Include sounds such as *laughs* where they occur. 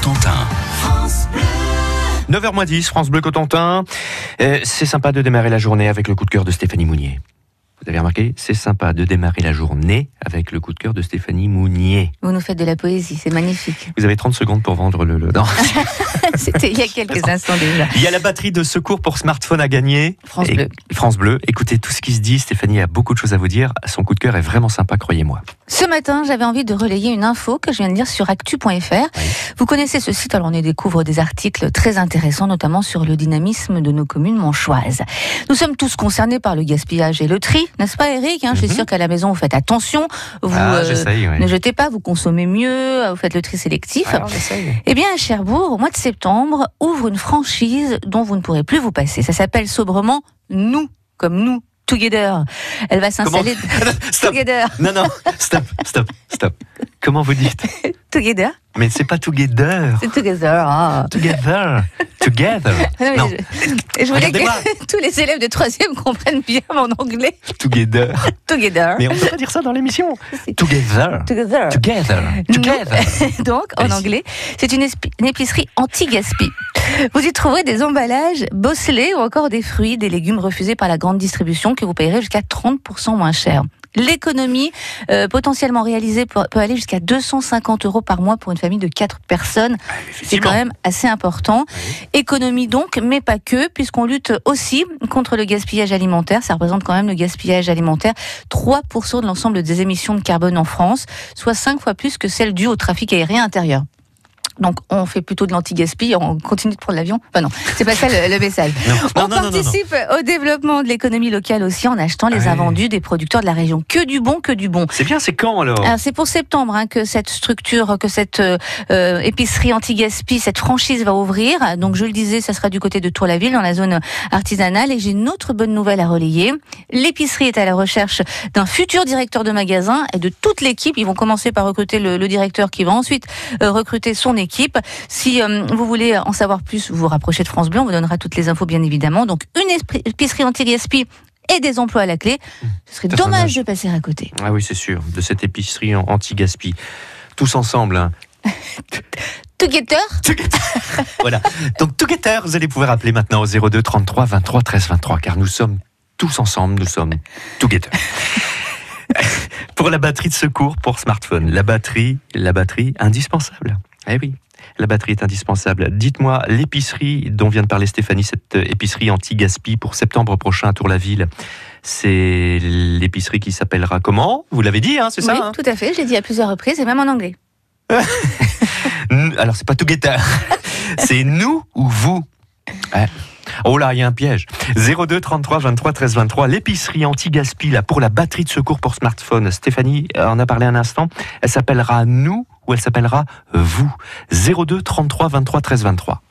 Cotentin. 9h10, France Bleu Cotentin. Euh, c'est sympa de démarrer la journée avec le coup de cœur de Stéphanie Mounier. Vous avez remarqué C'est sympa de démarrer la journée avec le coup de cœur de Stéphanie Mounier. Vous nous faites de la poésie, c'est magnifique. Vous avez 30 secondes pour vendre le... le... Non. *laughs* C'était il y a quelques instants déjà. Il y a la batterie de secours pour smartphone à gagner. France Bleu. France Bleu. Écoutez tout ce qui se dit. Stéphanie a beaucoup de choses à vous dire. Son coup de cœur est vraiment sympa, croyez-moi. Ce matin, j'avais envie de relayer une info que je viens de lire sur actu.fr. Vous connaissez ce site, alors on y découvre des articles très intéressants, notamment sur le dynamisme de nos communes manchoises. Nous sommes tous concernés par le gaspillage et le tri, n'est-ce pas Eric hein Je suis Mhm. sûre qu'à la maison, vous faites attention, vous ah, euh, ouais. ne jetez pas, vous consommez mieux, vous faites le tri sélectif. J'essaye. Eh bien, à Cherbourg, au mois de septembre, ouvre une franchise dont vous ne pourrez plus vous passer. Ça s'appelle sobrement Nous, comme nous, Together. Elle va s'installer. *laughs* Stop. Together. Non, non, stop, stop, stop. Comment vous dites *laughs* Together. Mais c'est pas together. C'est Together. ah. Together. Together. *laughs* Non. Je, voulais que *laughs* tous les élèves de troisième comprennent bien mon anglais. Together. *laughs* Together. Mais on peut pas dire ça dans l'émission. Si. Together. Together. Together. Together. Donc, en anglais, c'est une épicerie anti-gaspi. Vous y trouverez des emballages bosselés ou encore des fruits, des légumes refusés par la grande distribution que vous payerez jusqu'à 30% moins cher. L'économie euh, potentiellement réalisée peut, peut aller jusqu'à 250 euros par mois pour une famille de 4 personnes. C'est quand même assez important. Économie donc, mais pas que, puisqu'on lutte aussi contre le gaspillage alimentaire. Ça représente quand même le gaspillage alimentaire 3% de l'ensemble des émissions de carbone en France, soit 5 fois plus que celles dues au trafic aérien intérieur. Donc, on fait plutôt de l'anti-gaspi, on continue de prendre l'avion. Enfin non, c'est pas ça le, le message. Non, On non, non, participe au développement de l'économie locale aussi en achetant les Ouais. invendus des producteurs de la région. Que du bon, que du bon. C'est bien, c'est quand alors? Alors, c'est pour septembre hein, que cette structure, que cette euh, euh, épicerie anti-gaspi, cette franchise va ouvrir. Donc, je le disais, ça sera du côté de Tour-la-Ville, dans la zone artisanale. Et j'ai une autre bonne nouvelle à relayer. L'épicerie est à la recherche d'un futur directeur de magasin et de toute l'équipe. Ils vont commencer par recruter le, le directeur qui va ensuite euh, recruter son équipe. Si euh, vous voulez en savoir plus, vous vous rapprochez de France Bleu. On vous donnera toutes les infos, bien évidemment. Donc, une épicerie anti-gaspi et des emplois à la clé. Ce serait dommage de passer à côté. Ah oui, c'est sûr, de cette épicerie anti-gaspi. Tous ensemble. hein. *laughs* Together *laughs* Voilà. Donc, Together, vous allez pouvoir appeler maintenant au 02 33 23 13 23, car nous sommes tous ensemble, nous sommes Together. *laughs* pour la batterie de secours pour smartphone, la batterie, la batterie indispensable. Eh oui. La batterie est indispensable. Dites-moi, l'épicerie dont vient de parler Stéphanie, cette épicerie anti-gaspi pour septembre prochain à Tour-la-Ville, c'est l'épicerie qui s'appellera comment? Vous l'avez dit, hein, c'est ça Oui, hein? tout à fait. Je l'ai dit à plusieurs reprises et même en anglais. *laughs* Alors, c'est pas Together. *laughs* c'est nous ou vous? Ouais. Oh là, il y a un piège. 02 33 23 13 23. L'épicerie anti-gaspi là, pour la batterie de secours pour smartphone. Stéphanie en a parlé un instant. Elle s'appellera nous ou elle s'appellera vous. 02 33 23 13 23.